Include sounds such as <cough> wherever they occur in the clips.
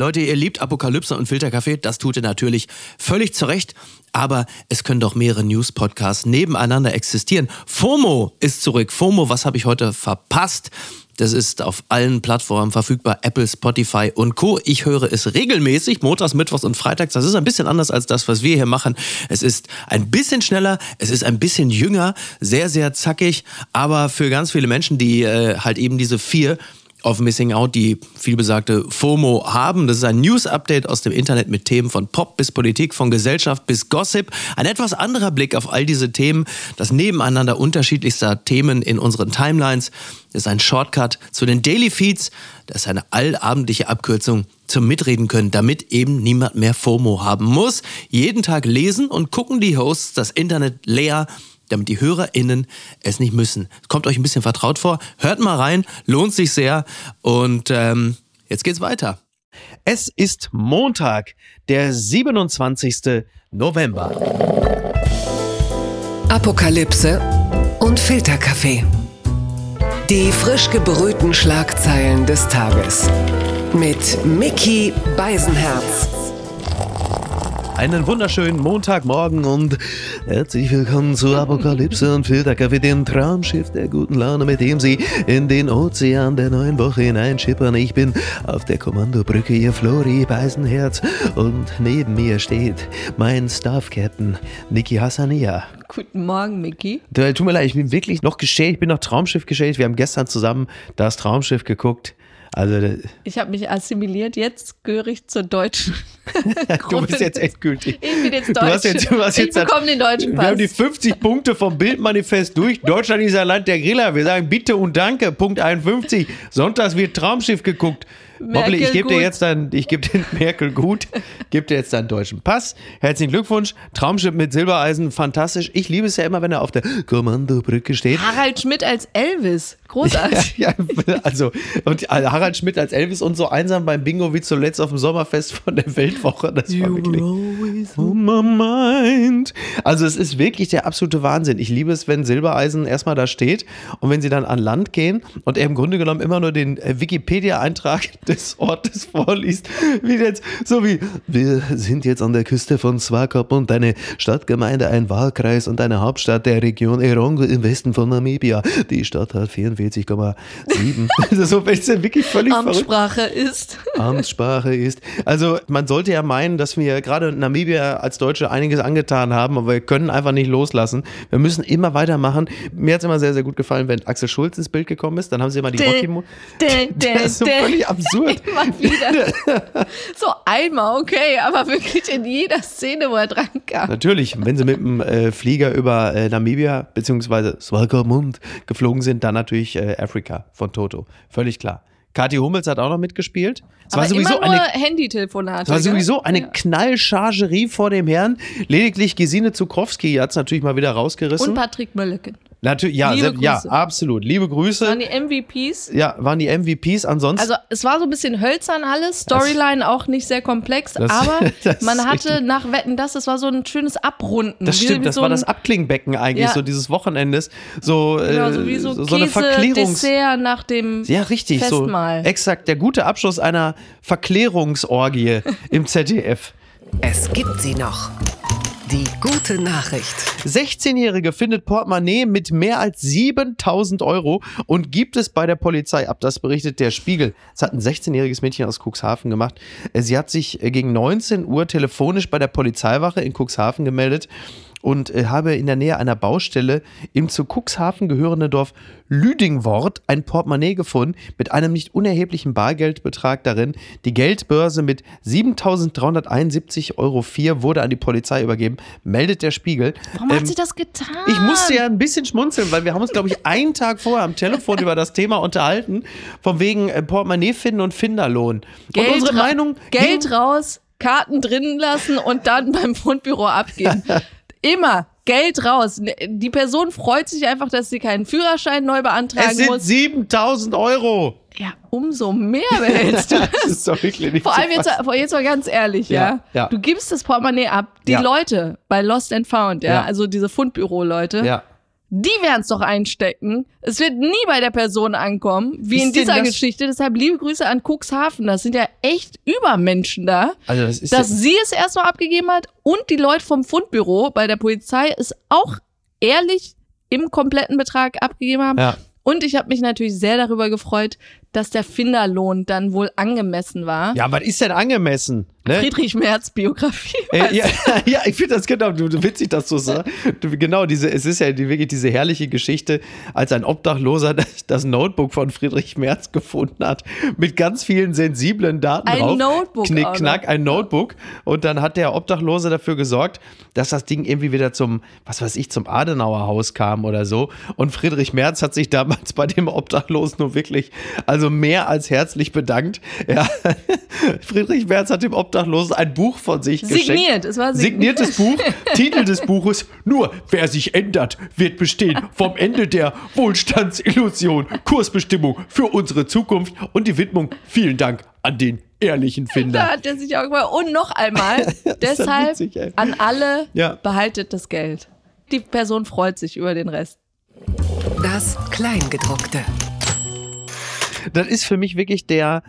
Leute, ihr liebt Apokalypse und Filterkaffee, das tut ihr natürlich völlig zu Recht. Aber es können doch mehrere News-Podcasts nebeneinander existieren. FOMO ist zurück. FOMO, was habe ich heute verpasst? Das ist auf allen Plattformen verfügbar, Apple, Spotify und Co. Ich höre es regelmäßig, montags, mittwochs und freitags. Das ist ein bisschen anders als das, was wir hier machen. Es ist ein bisschen schneller, es ist ein bisschen jünger, sehr, sehr zackig, aber für ganz viele Menschen, die äh, halt eben diese vier auf Missing Out die vielbesagte FOMO haben. Das ist ein News-Update aus dem Internet mit Themen von Pop bis Politik, von Gesellschaft bis Gossip. Ein etwas anderer Blick auf all diese Themen, das Nebeneinander unterschiedlichster Themen in unseren Timelines. Das ist ein Shortcut zu den Daily Feeds. Das ist eine allabendliche Abkürzung zum Mitreden können, damit eben niemand mehr FOMO haben muss. Jeden Tag lesen und gucken die Hosts das Internet leer damit die HörerInnen es nicht müssen. Kommt euch ein bisschen vertraut vor. Hört mal rein, lohnt sich sehr. Und ähm, jetzt geht's weiter. Es ist Montag, der 27. November. Apokalypse und Filterkaffee. Die frisch gebrühten Schlagzeilen des Tages. Mit Mickey Beisenherz. Einen wunderschönen Montagmorgen und herzlich willkommen zu Apokalypse und Filterkaffee, dem Traumschiff der guten Laune, mit dem Sie in den Ozean der neuen Woche hineinschippern. Ich bin auf der Kommandobrücke, Ihr Flori Beisenherz und neben mir steht mein Staff Captain Niki Hassania. Guten Morgen, Micky. Tut mir leid, ich bin wirklich noch geschädigt, ich bin noch Traumschiff geschädigt. Wir haben gestern zusammen das Traumschiff geguckt. Also, ich habe mich assimiliert, jetzt gehöre ich zur deutschen. <laughs> du bist jetzt endgültig. Ich bin jetzt deutsch. Du hast jetzt, du hast jetzt bekomme den deutschen Pass. Wir haben die 50 Punkte vom Bildmanifest durch. Deutschland ist ein Land der Griller. Wir sagen bitte und danke. Punkt 51. Sonntags wird Traumschiff geguckt. Mobley, ich gebe dir jetzt dann, ich gebe den <laughs> Merkel gut, gebe dir jetzt deinen deutschen Pass. Herzlichen Glückwunsch. Traumschiff mit Silbereisen, fantastisch. Ich liebe es ja immer, wenn er auf der Kommandobrücke steht. Harald Schmidt als Elvis. Großartig. <laughs> ja, also, und Harald Schmidt als Elvis und so einsam beim Bingo wie zuletzt auf dem Sommerfest von der Weltwoche. Das war wirklich on my mind. Also es ist wirklich der absolute Wahnsinn. Ich liebe es, wenn Silbereisen erstmal da steht und wenn sie dann an Land gehen und er im Grunde genommen immer nur den äh, Wikipedia-Eintrag des Ortes vorliest. Wie jetzt, so wie, wir sind jetzt an der Küste von Swakop und deine Stadtgemeinde ein Wahlkreis und eine Hauptstadt der Region Erongo im Westen von Namibia. Die Stadt hat 44 48,7. also so ist ja wirklich völlig Amtssprache verrückt. ist. Amtssprache ist. Also man sollte ja meinen, dass wir gerade Namibia als Deutsche einiges angetan haben, aber wir können einfach nicht loslassen. Wir müssen immer weitermachen. Mir hat es immer sehr, sehr gut gefallen, wenn Axel Schulz ins Bild gekommen ist. Dann haben sie immer die Rocky. <laughs> Das ist so völlig absurd. <laughs> Immer wieder. <laughs> So einmal, okay, aber wirklich in jeder Szene, wo er dran kam. Natürlich, wenn sie mit dem äh, Flieger über äh, Namibia bzw. Swakopmund geflogen sind, dann natürlich äh, Africa von Toto. Völlig klar. Kathi Hummels hat auch noch mitgespielt. Es war sowieso immer nur eine Handytelefonate. Es war sowieso eine ja. Knallchargerie vor dem Herrn. Lediglich Gesine Zukrowski hat es natürlich mal wieder rausgerissen. Und Patrick Mölleken. Natürlich, ja, sehr, ja, absolut. Liebe Grüße. Waren die MVPs? Ja, waren die MVPs. Ansonsten. Also, es war so ein bisschen hölzern alles. Storyline auch nicht sehr komplex, das, aber <laughs> das man hatte nach Wetten, das, es war so ein schönes Abrunden. Das stimmt, das so war das Abklingbecken eigentlich, ja. so dieses Wochenendes. So, genau, so wie so, so, so eine Verklärungs. Dessert nach dem Ja, richtig. Festmahl. So, exakt, der gute Abschluss einer Verklärungsorgie im <laughs> ZDF. Es gibt sie noch. Die gute Nachricht. 16-Jährige findet Portemonnaie mit mehr als 7000 Euro und gibt es bei der Polizei ab. Das berichtet der Spiegel. Es hat ein 16-jähriges Mädchen aus Cuxhaven gemacht. Sie hat sich gegen 19 Uhr telefonisch bei der Polizeiwache in Cuxhaven gemeldet und äh, habe in der Nähe einer Baustelle im zu Cuxhaven gehörenden Dorf Lüdingwort ein Portemonnaie gefunden mit einem nicht unerheblichen Bargeldbetrag darin. Die Geldbörse mit 7.371,04 Euro wurde an die Polizei übergeben, meldet der Spiegel. Warum ähm, hat sie das getan? Ich musste ja ein bisschen schmunzeln, weil wir haben uns, glaube ich, einen Tag vorher am Telefon über das Thema unterhalten, von wegen äh, Portemonnaie finden und Finderlohn. Geld und unsere Meinung Geld raus, Karten drinnen lassen und dann beim Fundbüro abgeben. <laughs> Immer Geld raus. Die Person freut sich einfach, dass sie keinen Führerschein neu beantragen es sind muss. 7000 Euro. Ja, umso mehr <laughs> behältst du. das ist doch wirklich nicht Vor allem jetzt, jetzt mal ganz ehrlich, ja, ja, ja. Du gibst das Portemonnaie ab. Die ja. Leute bei Lost and Found, ja, also diese Fundbüro-Leute, ja Die werden es doch einstecken. Es wird nie bei der Person ankommen, wie Ist in dieser das- Geschichte. Deshalb liebe Grüße an Cuxhaven. Das sind ja echt Übermenschen da. Also das ist dass sie es erstmal abgegeben hat und die Leute vom Fundbüro bei der Polizei es auch ehrlich im kompletten Betrag abgegeben haben. Ja. Und ich habe mich natürlich sehr darüber gefreut, dass der Finderlohn dann wohl angemessen war. ja, was ist denn angemessen? Ne? Friedrich Merz Biografie. Äh, ja, <laughs> ja, ich finde das genau, du, witzig, dass du sagst. Du, genau, diese, es ist ja die, wirklich diese herrliche Geschichte, als ein Obdachloser <laughs> das, das Notebook von Friedrich Merz gefunden hat, mit ganz vielen sensiblen Daten Ein drauf. Notebook Knick, knack, ein Notebook. Und dann hat der Obdachlose dafür gesorgt, dass das Ding irgendwie wieder zum, was weiß ich, zum Adenauer Haus kam oder so. Und Friedrich Merz hat sich damals bei dem Obdachlosen nur wirklich, also mehr als herzlich bedankt. Ja. <laughs> Friedrich Merz hat dem Obdachlosen ein Buch von sich geschenkt. Signiert, es war signiert. Signiertes Buch, <laughs> Titel des Buches, nur wer sich ändert, wird bestehen. Vom Ende der Wohlstandsillusion, Kursbestimmung für unsere Zukunft und die Widmung, vielen Dank an den ehrlichen Da Finder. hat er sich auch gemacht. Und noch einmal, <laughs> deshalb witzig, an alle, Ja. behaltet das Geld. Die Person freut sich über den Rest. Das Kleingedruckte. Das ist für mich wirklich der,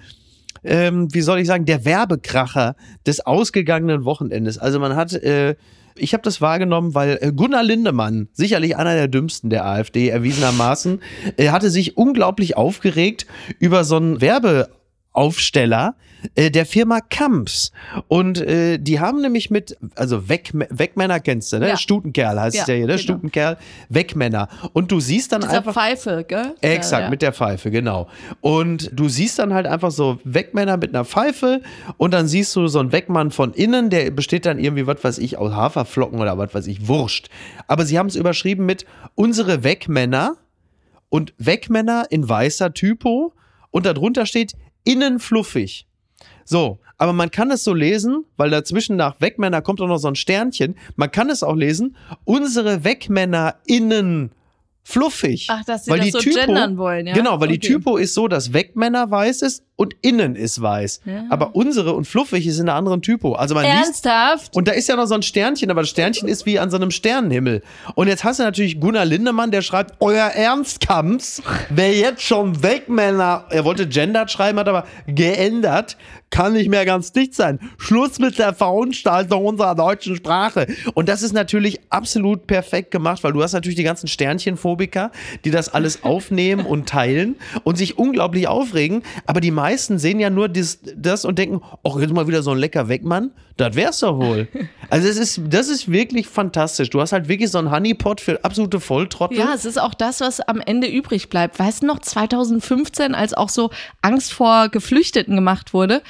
ähm, wie soll ich sagen, der Werbekracher des ausgegangenen Wochenendes. Also man hat, äh, ich habe das wahrgenommen, weil äh, Gunnar Lindemann, sicherlich einer der dümmsten der AfD erwiesenermaßen, äh, hatte sich unglaublich aufgeregt über so einen Werbeaufsteller äh, der Firma Kamps. Und äh, die haben nämlich mit, also Weg, Wegmänner kennst du, ne? Ja. Stutenkerl heißt Ja, es ja hier, ne? genau. Stutenkerl, Wegmänner. Und du siehst dann Dieser einfach. Pfeife, gell? Exakt, Ja, mit der Pfeife, genau. Und du siehst dann halt einfach so Wegmänner mit einer Pfeife und dann siehst du so einen Wegmann von innen, der besteht dann irgendwie, was weiß ich, aus Haferflocken oder was weiß ich, Wurscht. Aber sie haben es überschrieben mit unsere Wegmänner und Wegmänner in weißer Typo und darunter steht innen fluffig. So, aber man kann es so lesen, weil dazwischen nach Wegmänner kommt auch noch so ein Sternchen. Man kann es auch lesen, unsere Wegmänner innen fluffig. Ach, dass sie das so gendern wollen, ja? Genau, weil die Okay. Typo ist so, dass Wegmänner weiß ist und innen ist weiß. Ja. Aber unsere und fluffig ist in einer anderen Typo. Also man liest Ernsthaft? und da ist ja noch so ein Sternchen, aber das Sternchen ist wie an so einem Sternenhimmel. Und jetzt hast du natürlich Gunnar Lindemann, der schreibt, euer Ernstkamps, wer jetzt schon weg, Männer, er wollte gendert schreiben, hat aber geändert, kann nicht mehr ganz dicht sein. Schluss mit der Verunstaltung unserer deutschen Sprache. Und das ist natürlich absolut perfekt gemacht, weil du hast natürlich die ganzen Sternchenphobiker, die das alles <laughs> aufnehmen und teilen und sich unglaublich aufregen. Aber die meisten sehen ja nur das, das und denken, oh, jetzt mal wieder so ein lecker Wegmann. Das wär's doch wohl. <laughs> Also es ist, das ist wirklich fantastisch. Du hast halt wirklich so einen Honeypot für absolute Volltrottel. Ja, es ist auch das, was am Ende übrig bleibt. Weißt du noch, 2015, als auch so Angst vor Geflüchteten gemacht wurde,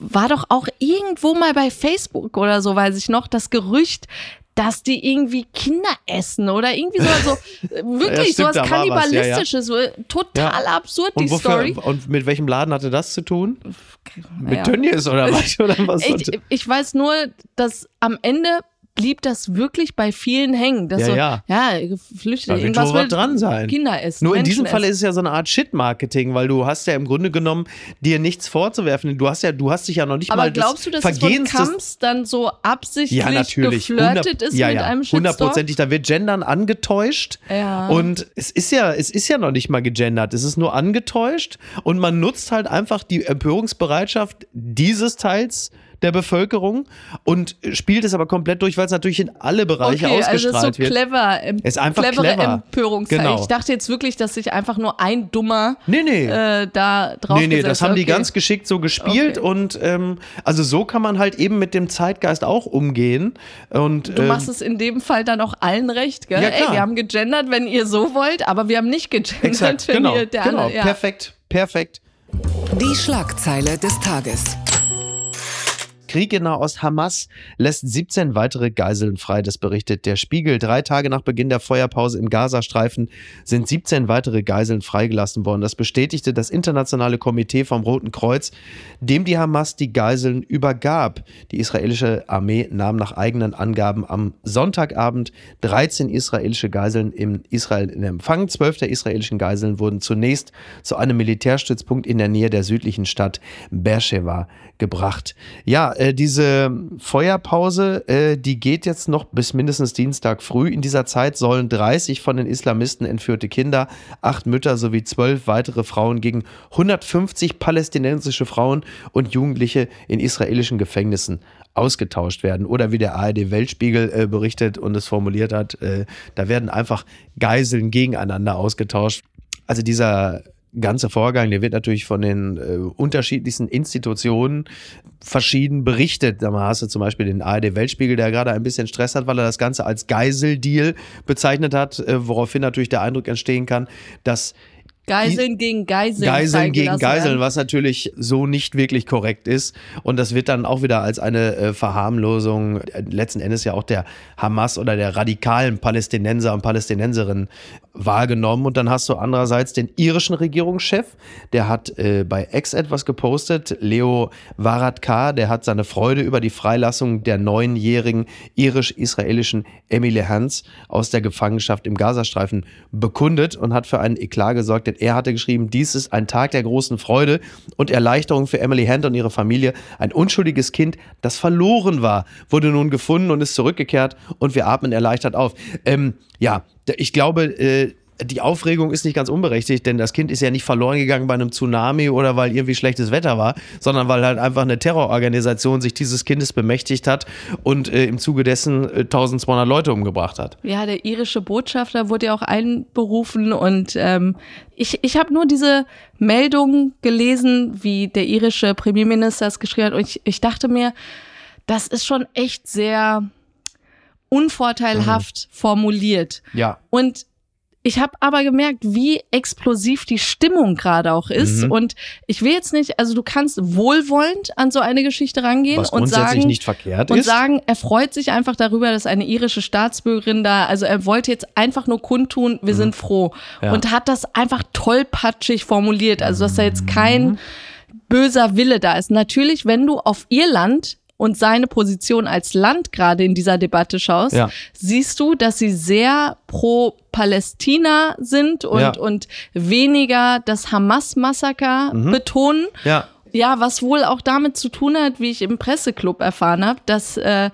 war doch auch irgendwo mal bei Facebook oder so, weiß ich noch, das Gerücht, dass die irgendwie Kinder essen oder irgendwie so, so <laughs> äh, wirklich stimmt, sowas war was, ja, ja. Kannibalistisches, total absurd, die und, wofür, Story. und mit welchem Laden hatte das zu tun? Mit. Tönnies oder was? <laughs> Oder was Ich, ich weiß nur, dass am Ende blieb das wirklich bei vielen hängen. Dass Ja, so, ja. ja, Geflüchtete, Da wird irgendwas will dran sein. Kinder essen. Nur in Menschen diesem Fall essen. ist es ja so eine Art Shit-Marketing, weil du hast ja im Grunde genommen dir nichts vorzuwerfen. Du hast ja, du hast dich ja noch nicht Aber mal glaubst du, dass es von Vergehens des Kamps dann so absichtlich ja, natürlich. geflirtet ist ja, mit ja, einem Shitstorm? hundertprozentig. Da wird Gendern angetäuscht. Ja. Und es ist ja, es ist ja noch nicht mal gegendert. Es ist nur angetäuscht. Und man nutzt halt einfach die Empörungsbereitschaft dieses Teils der Bevölkerung und spielt es aber komplett durch, weil es natürlich in alle Bereiche Okay, also ausgestrahlt das ist so wird. clever, em Ist einfach clevere clever. Empörungszeit. Genau. Ich dachte jetzt wirklich, dass sich einfach nur ein Dummer Nee, nee. äh, da drauf Nee, nee, das haben die okay. ganz geschickt so gespielt Okay. und ähm, also so kann man halt eben mit dem Zeitgeist auch umgehen. Und, Du ähm, machst es in dem Fall dann auch allen recht, gell? Ja, Ey, wir haben gegendert, wenn ihr so wollt, aber wir haben nicht gegendert, Exakt, wenn genau, ihr der genau, andere, ja. perfekt, perfekt. Die Schlagzeile des Tages. Krieg in Nahost Hamas lässt 17 weitere Geiseln frei, das berichtet der Spiegel. Drei Tage nach Beginn der Feuerpause im Gazastreifen sind 17 weitere Geiseln freigelassen worden. Das bestätigte das internationale Komitee vom Roten Kreuz, dem die Hamas die Geiseln übergab. Die israelische Armee nahm nach eigenen Angaben am Sonntagabend 13 israelische Geiseln in Israel in Empfang. Zwölf der israelischen Geiseln wurden zunächst zu einem Militärstützpunkt in der Nähe der südlichen Stadt Beersheba gebracht. Ja, äh, diese Feuerpause, äh, die geht jetzt noch bis mindestens Dienstag früh. In dieser Zeit sollen 30 von den Islamisten entführte Kinder, acht Mütter sowie zwölf weitere Frauen gegen 150 palästinensische Frauen und Jugendliche in israelischen Gefängnissen ausgetauscht werden. Oder wie der ARD Weltspiegel äh, berichtet und es formuliert hat, äh, da werden einfach Geiseln gegeneinander ausgetauscht. Also dieser ganze Vorgang, der wird natürlich von den äh, unterschiedlichsten Institutionen verschieden berichtet. Da hast du zum Beispiel den ARD Weltspiegel, der gerade ein bisschen Stress hat, weil er das Ganze als Geiseldeal bezeichnet hat, äh, woraufhin natürlich der Eindruck entstehen kann, dass Geiseln gegen Geiseln. Geiseln gegen Geiseln, werden. was natürlich so nicht wirklich korrekt ist. Und das wird dann auch wieder als eine äh, Verharmlosung äh, letzten Endes ja auch der Hamas oder der radikalen Palästinenser und Palästinenserinnen wahrgenommen. Und dann hast du andererseits den irischen Regierungschef, der hat äh, bei X etwas gepostet, Leo Varadkar, der hat seine Freude über die Freilassung der neunjährigen irisch-israelischen Emily Hans aus der Gefangenschaft im Gazastreifen bekundet und hat für einen Eklat gesorgt, denn er hatte geschrieben, dies ist ein Tag der großen Freude und Erleichterung für Emily Hand und ihre Familie. Ein unschuldiges Kind, das verloren war, wurde nun gefunden und ist zurückgekehrt und wir atmen erleichtert auf. Ähm, ja, ich glaube, äh, die Aufregung ist nicht ganz unberechtigt, denn das Kind ist ja nicht verloren gegangen bei einem Tsunami oder weil irgendwie schlechtes Wetter war, sondern weil halt einfach eine Terrororganisation sich dieses Kindes bemächtigt hat und äh, im Zuge dessen äh, 1200 Leute umgebracht hat. Ja, der irische Botschafter wurde ja auch einberufen und ähm, ich, ich habe nur diese Meldung gelesen, wie der irische Premierminister es geschrieben hat und ich, ich dachte mir, das ist schon echt sehr unvorteilhaft mhm. formuliert. Ja. Und ich habe aber gemerkt, wie explosiv die Stimmung gerade auch ist. Mhm. Und ich will jetzt nicht, also du kannst wohlwollend an so eine Geschichte rangehen Was und sagen, nicht verkehrt und ist. sagen, er freut sich einfach darüber, dass eine irische Staatsbürgerin da, also er wollte jetzt einfach nur kundtun, wir mhm. sind froh. Ja. Und hat das einfach tollpatschig formuliert. Also dass da jetzt kein mhm. böser Wille da ist. Natürlich, wenn du auf Irland und seine Position als Land gerade in dieser Debatte schaust, ja. siehst du, dass sie sehr pro Palästina sind und, ja. und weniger das Hamas-Massaker mhm. betonen. Ja. Ja, was wohl auch damit zu tun hat, wie ich im Presseclub erfahren habe, dass äh,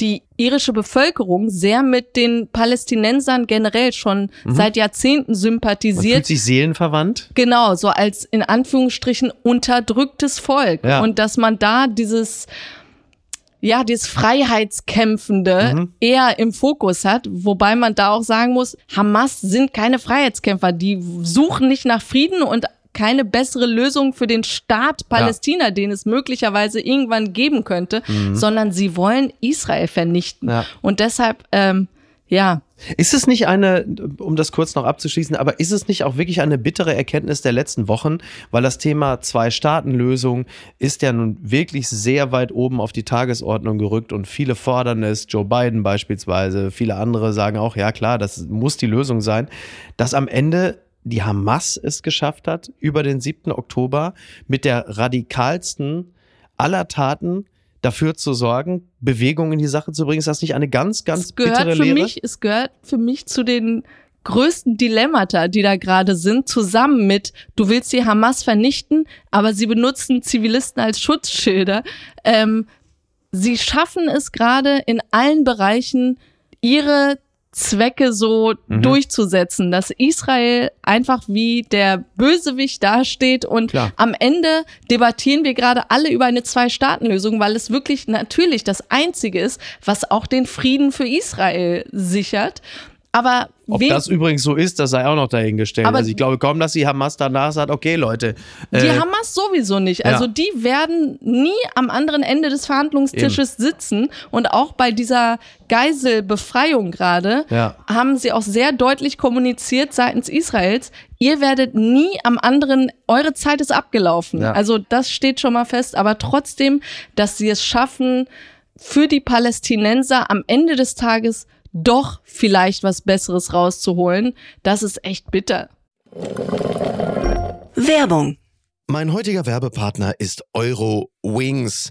die irische Bevölkerung sehr mit den Palästinensern generell schon mhm. seit Jahrzehnten sympathisiert. Man fühlt sich seelenverwandt? Genau, so als in Anführungsstrichen unterdrücktes Volk. Ja. Und dass man da dieses ja, dieses Freiheitskämpfende mhm. eher im Fokus hat, wobei man da auch sagen muss, Hamas sind keine Freiheitskämpfer, die suchen nicht nach Frieden und keine bessere Lösung für den Staat Palästina, ja. den es möglicherweise irgendwann geben könnte, mhm. sondern sie wollen Israel vernichten. Ja. Und deshalb, ähm, ja, ist es nicht eine, um das kurz noch abzuschließen, aber ist es nicht auch wirklich eine bittere Erkenntnis der letzten Wochen, weil das Thema Zwei-Staaten-Lösung ist ja nun wirklich sehr weit oben auf die Tagesordnung gerückt und viele fordern es, Joe Biden beispielsweise, viele andere sagen auch, ja klar, das muss die Lösung sein, dass am Ende die Hamas es geschafft hat, über den 7. Oktober mit der radikalsten aller Taten dafür zu sorgen, Bewegung in die Sache zu bringen? Ist das nicht eine ganz, ganz es gehört bittere für Lehre? Mich, es gehört für mich zu den größten Dilemmata, die da gerade sind, zusammen mit, du willst die Hamas vernichten, aber sie benutzen Zivilisten als Schutzschilder. Ähm, sie schaffen es gerade in allen Bereichen, ihre Zwecke so mhm. durchzusetzen, dass Israel einfach wie der Bösewicht dasteht und Klar. am Ende debattieren wir gerade alle über eine Zwei-Staaten-Lösung, weil es wirklich natürlich das Einzige ist, was auch den Frieden für Israel sichert. Aber ob das übrigens so ist, das sei auch noch dahingestellt. Aber also ich glaube kaum, dass die Hamas danach sagt, okay Leute. Äh, die Hamas sowieso nicht. Also ja. die werden nie am anderen Ende des Verhandlungstisches Eben. sitzen. Und auch bei dieser Geiselbefreiung gerade ja. haben sie auch sehr deutlich kommuniziert seitens Israels, ihr werdet nie am anderen, eure Zeit ist abgelaufen. Ja. Also das steht schon mal fest. Aber trotzdem, dass sie es schaffen, für die Palästinenser am Ende des Tages doch vielleicht was Besseres rauszuholen, das ist echt bitter. Werbung. Mein heutiger Werbepartner ist Euro Wings.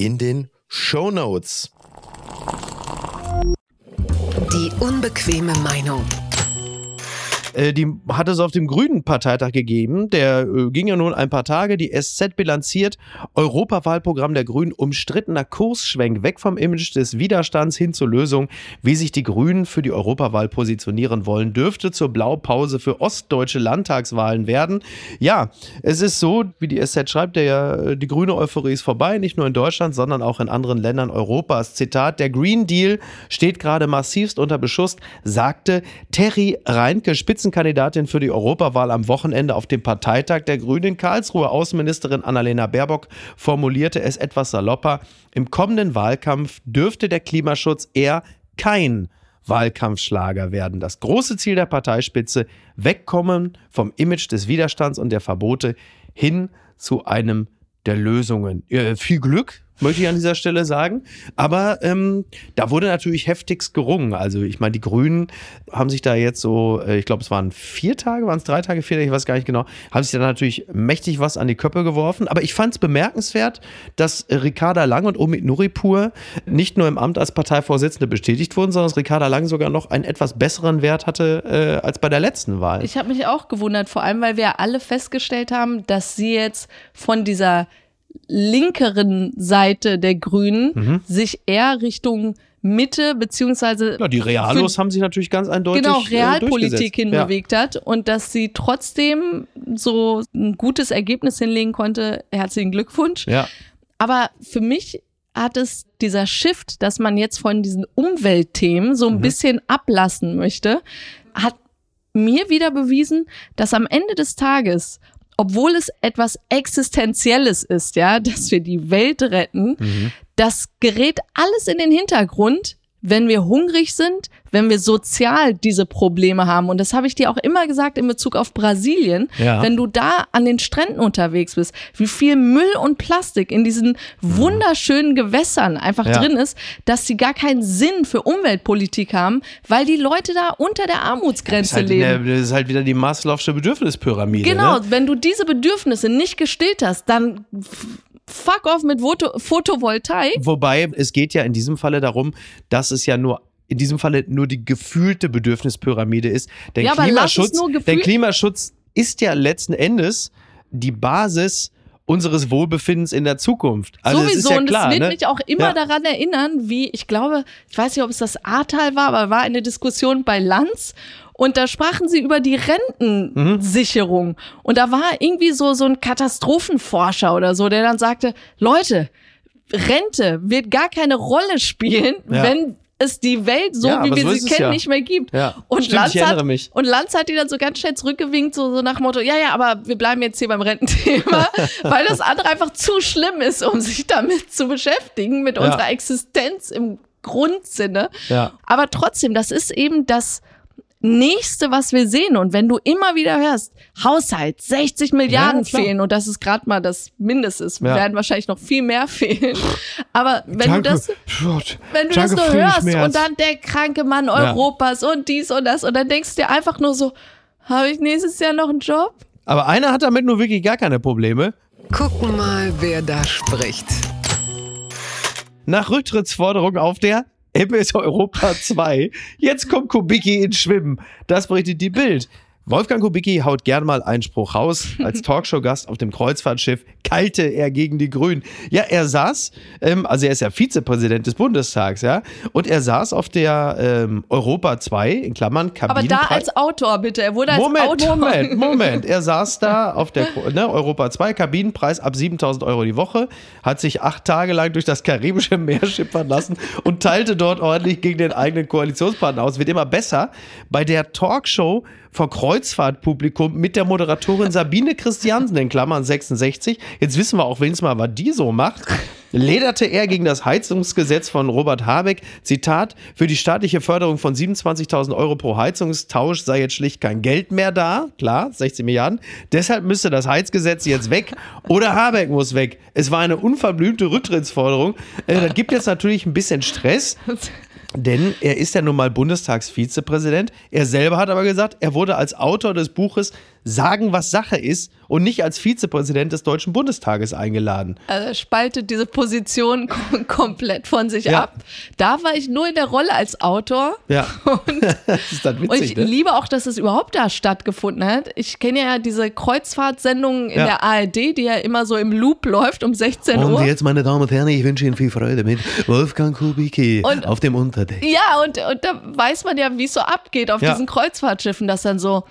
in den Show Notes. Die unbequeme Meinung. Äh, die hat es auf dem Grünen Parteitag gegeben. Der äh, ging ja nun ein paar Tage. Die SZ bilanziert Europawahlprogramm der Grünen umstrittener Kursschwenk weg vom Image des Widerstands hin zur Lösung, wie sich die Grünen für die Europawahl positionieren wollen, dürfte zur Blaupause für ostdeutsche Landtagswahlen werden. Ja, es ist so, wie die SZ schreibt, der, äh, die grüne Euphorie ist vorbei, nicht nur in Deutschland, sondern auch in anderen Ländern Europas. Zitat, der Green Deal steht gerade massivst unter Beschuss, sagte Terry Reinke, Spitz Spitzenkandidatin für die Europawahl am Wochenende auf dem Parteitag der Grünen in Karlsruhe. Außenministerin Annalena Baerbock formulierte es etwas salopper. Im kommenden Wahlkampf dürfte der Klimaschutz eher kein Wahlkampfschlager werden. Das große Ziel der Parteispitze, wegkommen vom Image des Widerstands und der Verbote hin zu einem der Lösungen. Äh, viel Glück möchte ich an dieser Stelle sagen. Aber ähm, da wurde natürlich heftigst gerungen. Also ich meine, die Grünen haben sich da jetzt so, äh, ich glaube, es waren vier Tage, waren es drei Tage, vier Tage, ich weiß gar nicht genau, haben sich da natürlich mächtig was an die Köppe geworfen. Aber ich fand es bemerkenswert, dass Ricarda Lang und Omid Nuripur nicht nur im Amt als Parteivorsitzende bestätigt wurden, sondern dass Ricarda Lang sogar noch einen etwas besseren Wert hatte äh, als bei der letzten Wahl. Ich habe mich auch gewundert, vor allem, weil wir alle festgestellt haben, dass sie jetzt von dieser linkeren Seite der Grünen mhm. sich eher Richtung Mitte beziehungsweise ja, die Realos haben sich natürlich ganz eindeutig genau äh, Realpolitik äh, hinbewegt ja. hat und dass sie trotzdem so ein gutes Ergebnis hinlegen konnte. Herzlichen Glückwunsch. Ja. Aber für mich hat es dieser Shift, dass man jetzt von diesen Umweltthemen so ein mhm. bisschen ablassen möchte, hat mir wieder bewiesen, dass am Ende des Tages obwohl es etwas Existenzielles ist, ja, <laughs> dass wir die Welt retten, mhm. das gerät alles in den Hintergrund, wenn wir hungrig sind, wenn wir sozial diese Probleme haben. Und das habe ich dir auch immer gesagt in Bezug auf Brasilien. Ja. Wenn du da an den Stränden unterwegs bist, wie viel Müll und Plastik in diesen wunderschönen Gewässern einfach ja. drin ist, dass sie gar keinen Sinn für Umweltpolitik haben, weil die Leute da unter der Armutsgrenze das leben. Der, das ist halt wieder die Maslow'sche Bedürfnispyramide. Genau, ne? wenn du diese Bedürfnisse nicht gestillt hast, dann fuck off mit Foto Photovoltaik. Wobei, es geht ja in diesem Falle darum, dass es ja nur in diesem Falle nur die gefühlte Bedürfnispyramide ist. Denn, ja, Klimaschutz, denn Klimaschutz ist ja letzten Endes die Basis unseres Wohlbefindens in der Zukunft. Also Sowieso, ja und klar, das wird ne? mich auch immer ja. daran erinnern, wie, ich glaube, ich weiß nicht, ob es das Ahrtal war, aber war eine Diskussion bei Lanz und da sprachen sie über die Rentensicherung. Mhm. Und da war irgendwie so, so ein Katastrophenforscher oder so, der dann sagte, Leute, Rente wird gar keine Rolle spielen, Ja. wenn es die Welt so, Ja, wie wir so sie kennen, ja. nicht mehr gibt. Ja. Und, Stimmt, Lanz ich erinnere hat, mich. und Lanz hat die dann so ganz schnell zurückgewinkt, so, so nach dem Motto, ja, ja, aber wir bleiben jetzt hier beim Rententhema, <laughs> weil das andere einfach zu schlimm ist, um sich damit zu beschäftigen, mit unserer Existenz im Grundsinne. Ja. Aber trotzdem, das ist eben das nächste, was wir sehen. Und wenn du immer wieder hörst, Haushalt, 60 Milliarden klar. fehlen und das ist gerade mal das Mindeste. Es Ja. werden wahrscheinlich noch viel mehr fehlen. Aber wenn du das, wenn du danke, das nur hörst und dann der kranke Mann Europas und dies und das und dann denkst du dir einfach nur so, habe ich nächstes Jahr noch einen Job? Aber einer hat damit nur wirklich gar keine Probleme. Gucken mal, wer da spricht. Nach Rücktrittsforderung auf der MS Europa 2. Jetzt kommt Kubicki ins Schwimmen. Das berichtet die Bild. Wolfgang Kubicki haut gern mal Einspruch raus. <laughs> Als Talkshow-Gast auf dem Kreuzfahrtschiff kalte er gegen die Grünen. Ja, er saß, ähm, also er ist ja Vizepräsident des Bundestags, ja, und er saß auf der ähm, Europa 2, in Klammern Aber Kabinenpreis. da als Autor, bitte. Er wurde als Moment, Autor. Moment, <laughs> Moment. Er saß da auf der ne, Europa 2 Kabinenpreis ab 7000 Euro die Woche, hat sich acht Tage lang durch das karibische Meer schippern lassen und teilte dort ordentlich gegen den eigenen Koalitionspartner aus. Wird immer besser. Bei der Talkshow vor Kreuzfahrtpublikum mit der Moderatorin Sabine Christiansen in Klammern 66. Jetzt wissen wir auch wenigstens mal, was die so macht. Lederte er gegen das Heizungsgesetz von Robert Habeck. Zitat, für die staatliche Förderung von 27.000 Euro pro Heizungstausch sei jetzt schlicht kein Geld mehr da. Klar, 16 Milliarden. Deshalb müsste das Heizgesetz jetzt weg oder Habeck muss weg. Es war eine unverblümte Rücktrittsforderung. Äh, das gibt jetzt natürlich ein bisschen Stress. <laughs> Denn er ist ja nun mal Bundestagsvizepräsident. Er selber hat aber gesagt, er wurde als Autor des Buches Sagen, was Sache ist und nicht als Vizepräsident des Deutschen Bundestages eingeladen. Also er spaltet diese Position <laughs> kom komplett von sich Ja. ab. Da war ich nur in der Rolle als Autor. Ja, <laughs> Und, <laughs> das ist dann und witzig, ich ne? liebe auch, dass es überhaupt da stattgefunden hat. Ich kenne ja diese Kreuzfahrtsendungen in Ja. der ARD, die ja immer so im Loop läuft um 16 Uhr. Und jetzt, meine Damen und Herren, ich wünsche Ihnen viel Freude mit Wolfgang Kubicki Und- auf dem Unterdeck. Ja, und, und da weiß man ja, wie es so abgeht auf Ja. diesen Kreuzfahrtschiffen, dass dann so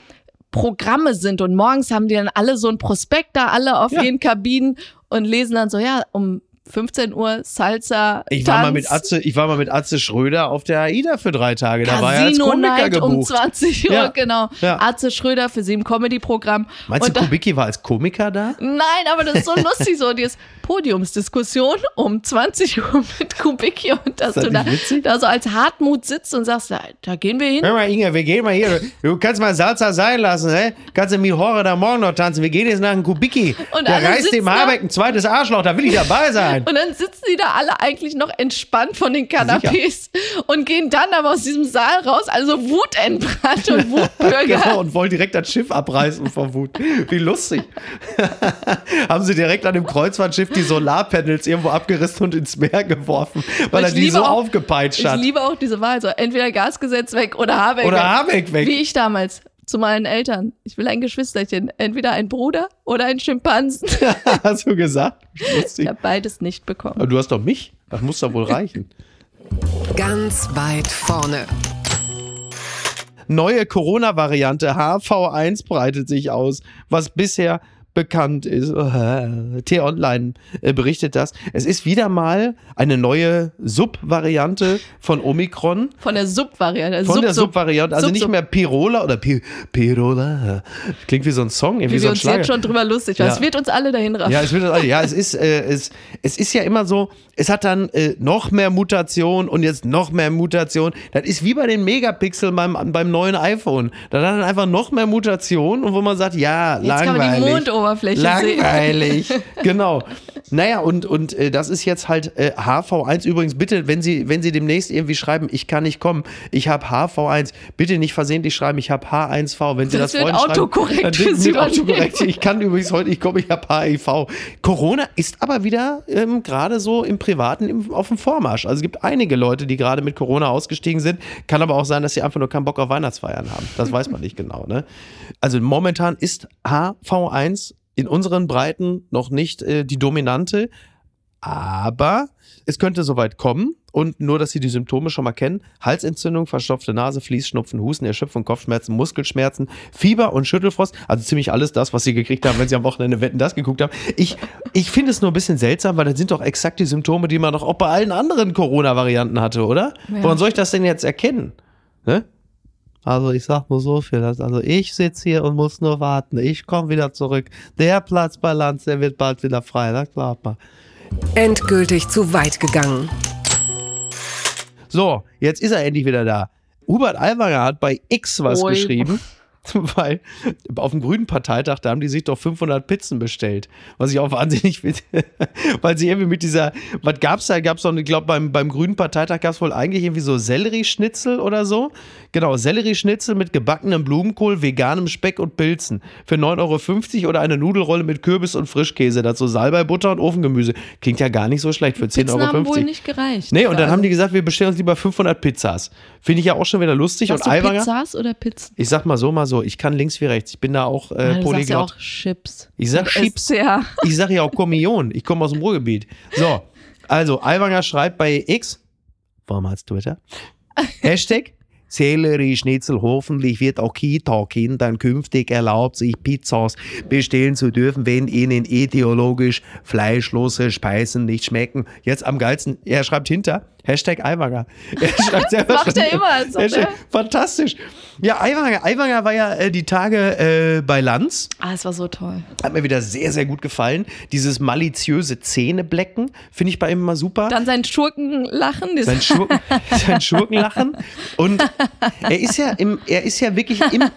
Programme sind und morgens haben die dann alle so ein Prospekt da, alle auf Ja. ihren Kabinen und lesen dann so, ja, um 15 Uhr Salsa, Ich war, mal mit Atze, ich war mal mit Atze Schröder auf der AIDA für drei Tage. Da war er als Casino Komiker Night um gebucht. 20 Uhr, Ja. genau. Ja. Arze Schröder für sie im Comedy-Programm. Meinst Und du, Kubicki war als Komiker da? Nein, aber das ist so <laughs> lustig, so dieses Podiumsdiskussion um 20 Uhr mit Kubicki und dass das du da, da so als Hartmut sitzt und sagst, da, da gehen wir hin. Hör mal, Inge, wir gehen mal hier. Du kannst mal Salsa sein lassen, ne? Kannst du mit Hore da morgen noch tanzen? Wir gehen jetzt nach dem Kubicki. Und Der reißt dem Habeck ein zweites Arschloch, da will ich dabei sein. Und dann sitzen die da alle eigentlich noch entspannt von den Kanapés und gehen dann aber aus diesem Saal raus, also wutentbrannt und <laughs> Wutbürger. Genau, und wollen direkt das Schiff abreißen vor Wut. Wie lustig. <laughs> Haben sie direkt an dem Kreuzfahrtschiff die Solarpanels irgendwo abgerissen und ins Meer geworfen, weil er ich die so auch- aufgepeitscht Ich hat. liebe auch diese Wahl, so entweder Gasgesetz weg oder Habeck Oder weg. Habeck weg. Wie ich damals zu meinen Eltern. Ich will ein Geschwisterchen, entweder ein Bruder oder ein Schimpansen. <laughs> Hast du gesagt? Ich Lustig. habe beides nicht bekommen. Aber du hast doch mich. Das muss doch wohl reichen. Ganz weit vorne. Neue Corona-Variante HV1 breitet sich aus, was bisher bekannt ist. T-Online äh, berichtet das. Es ist wieder mal eine neue Sub-Variante von Omikron. Von der Sub-Variante. Von der Sub-Sub. Sub-Variante, also nicht Sub-Sub. mehr Pirola oder Pi Pirola. Klingt wie so ein Song, irgendwie Wie so wir ein uns Schlager. jetzt schon drüber lustig. Ja. Es wird uns alle dahin raffen. Ja, es wird, ja, es ist, äh, es, es ist ja immer so, es hat dann äh, noch mehr Mutation und jetzt noch mehr Mutation. Das ist wie bei den Megapixeln beim, beim neuen iPhone. Da hat dann einfach noch mehr Mutation und wo man sagt, ja, Jetzt langweilig. kann man die Mondoberfläche sehen. Langweilig, <laughs> genau. Naja, und, und äh, das ist jetzt halt äh, HV1. Übrigens, bitte, wenn Sie, wenn Sie demnächst irgendwie schreiben, ich kann nicht kommen, ich habe HV1, bitte nicht versehentlich schreiben, ich habe H1V. Wenn Sie Das das, schreiben, autokorrekt dann wird Sie autokorrekt. Ich kann übrigens heute, ich komme, ich habe HIV. Corona ist aber wieder ähm, gerade so im Privaten im, auf dem Vormarsch. Also es gibt einige Leute, die gerade mit Corona ausgestiegen sind. Kann aber auch sein, dass sie einfach nur keinen Bock auf Weihnachtsfeiern haben. Das weiß man nicht genau. Ne? Also momentan ist HV1 in unseren Breiten noch nicht äh, die dominante. Aber es könnte soweit kommen und nur, dass Sie die Symptome schon mal kennen. Halsentzündung, verstopfte Nase, Fließschnupfen, Husten, Erschöpfung, Kopfschmerzen, Muskelschmerzen, Fieber und Schüttelfrost. Also ziemlich alles das, was Sie gekriegt haben, wenn Sie am Wochenende Wetten das geguckt haben. Ich, ich finde es nur ein bisschen seltsam, weil das sind doch exakt die Symptome, die man doch auch bei allen anderen Corona-Varianten hatte, oder? Ja. Woran soll ich das denn jetzt erkennen? Ne? Also ich sag nur so viel. dass- Also ich sitze hier und muss nur warten. Ich komme wieder zurück. Der Platz bei Lanz, der wird bald wieder frei. Das glaubt man. Endgültig zu weit gegangen. So, jetzt ist er endlich wieder da. Hubert Aiwanger hat bei X was Ui. geschrieben. <laughs> Weil auf dem Grünen Parteitag, da haben die sich doch 500 Pizzen bestellt. Was ich auch wahnsinnig <laughs> finde. Weil sie irgendwie mit dieser, was gab's da? Gab's doch, ich glaube, beim, beim Grünen Parteitag gab's wohl eigentlich irgendwie so Sellerieschnitzel oder so. Genau, Sellerieschnitzel mit gebackenem Blumenkohl, veganem Speck und Pilzen. Für 9,50 Euro oder eine Nudelrolle mit Kürbis und Frischkäse. Dazu Salbei, Butter und Ofengemüse. Klingt ja gar nicht so schlecht für 10,50 Pizzen Euro. haben wohl nicht gereicht. Nee, und dann Also, haben die gesagt, wir bestellen uns lieber 500 Pizzas. Finde ich ja auch schon wieder lustig. Sagst und du Aiwanger, Pizzas oder Pizzen? ich sag mal so, mal so, ich kann links wie rechts. Ich bin da auch Ja, äh, du sagst ja Polyglott. auch Chips. Ich sag Chips. SCH. <laughs> Ich sage ja auch Kommunion. Ich komme aus dem Ruhrgebiet. So, also Aiwanger schreibt bei X, warum als Twitter, <laughs> Hashtag Sellerie-Schnitzel. Hoffentlich wird auch Kita-Kindern künftig erlaubt, sich Pizzas bestellen zu dürfen, wenn ihnen ideologisch fleischlose Speisen nicht schmecken. Jetzt am geilsten, er schreibt hinter, Hashtag Aiwanger. <laughs> Er schreibt selber Macht schon- er immer, als ob Hashtag, er- Fantastisch. Ja, Aiwanger, Aiwanger war ja äh, die Tage äh, bei Lanz. Ah, es war so toll. Hat mir wieder sehr, sehr gut gefallen. Dieses maliziöse Zähneblecken finde ich bei ihm immer super. Dann sein Schurkenlachen. sein, Schurken, <laughs> sein Schurkenlachen. Und er ist ja im, er ist ja wirklich im, <laughs>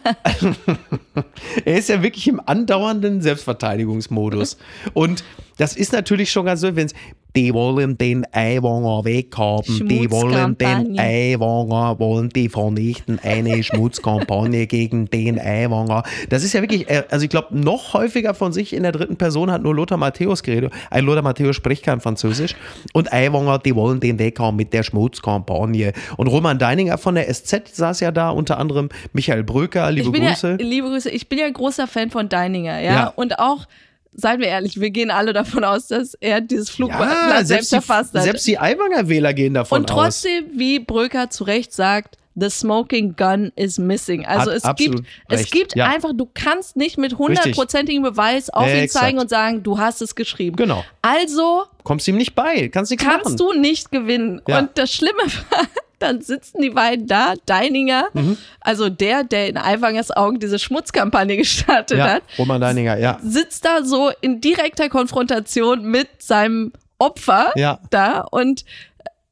<laughs> er ist ja wirklich im andauernden Selbstverteidigungsmodus. Und das ist natürlich schon ganz so, wenn es, die wollen den Eiwanger weghaben, die wollen den. Eiwanger, wollen die vernichten, eine Schmutzkampagne <laughs> gegen den Eiwanger. Das ist ja wirklich, äh, also ich glaube, noch häufiger von sich in der dritten Person hat nur Lothar Matthäus geredet. Ein Lothar Matthäus spricht kein Französisch. Und Eiwanger, die wollen den weghaben mit der Schmutzkampagne. Und Roman Deininger von der SZ saß ja da, unter anderem Michael Bröker, liebe Grüße. Ja, liebe Grüße. Ich bin ja großer Fan von Deininger, ja. Ja. Und auch, seien wir ehrlich, wir gehen alle davon aus, dass er dieses Flugblatt selbst selbst, erfasst hat. selbst die Aiwanger-Wähler gehen davon Und aus. trotzdem, wie Bröker zu Recht sagt, the smoking gun is missing. Also Hat es gibt, es gibt ja. einfach, du kannst nicht mit hundertprozentigem Beweis auf Ja, ihn exakt. zeigen und sagen, du hast es geschrieben. Genau. Also Kommst ihm nicht bei, kannst nichts machen. kannst du nicht gewinnen. Ja. Und das Schlimme <laughs> war, dann sitzen die beiden da, Deininger, Mhm. also der, der in Aiwangers Augen diese Schmutzkampagne <laughs> gestartet ja, hat, Roman Deininger, ja. sitzt da so in direkter Konfrontation mit seinem Opfer Ja. da und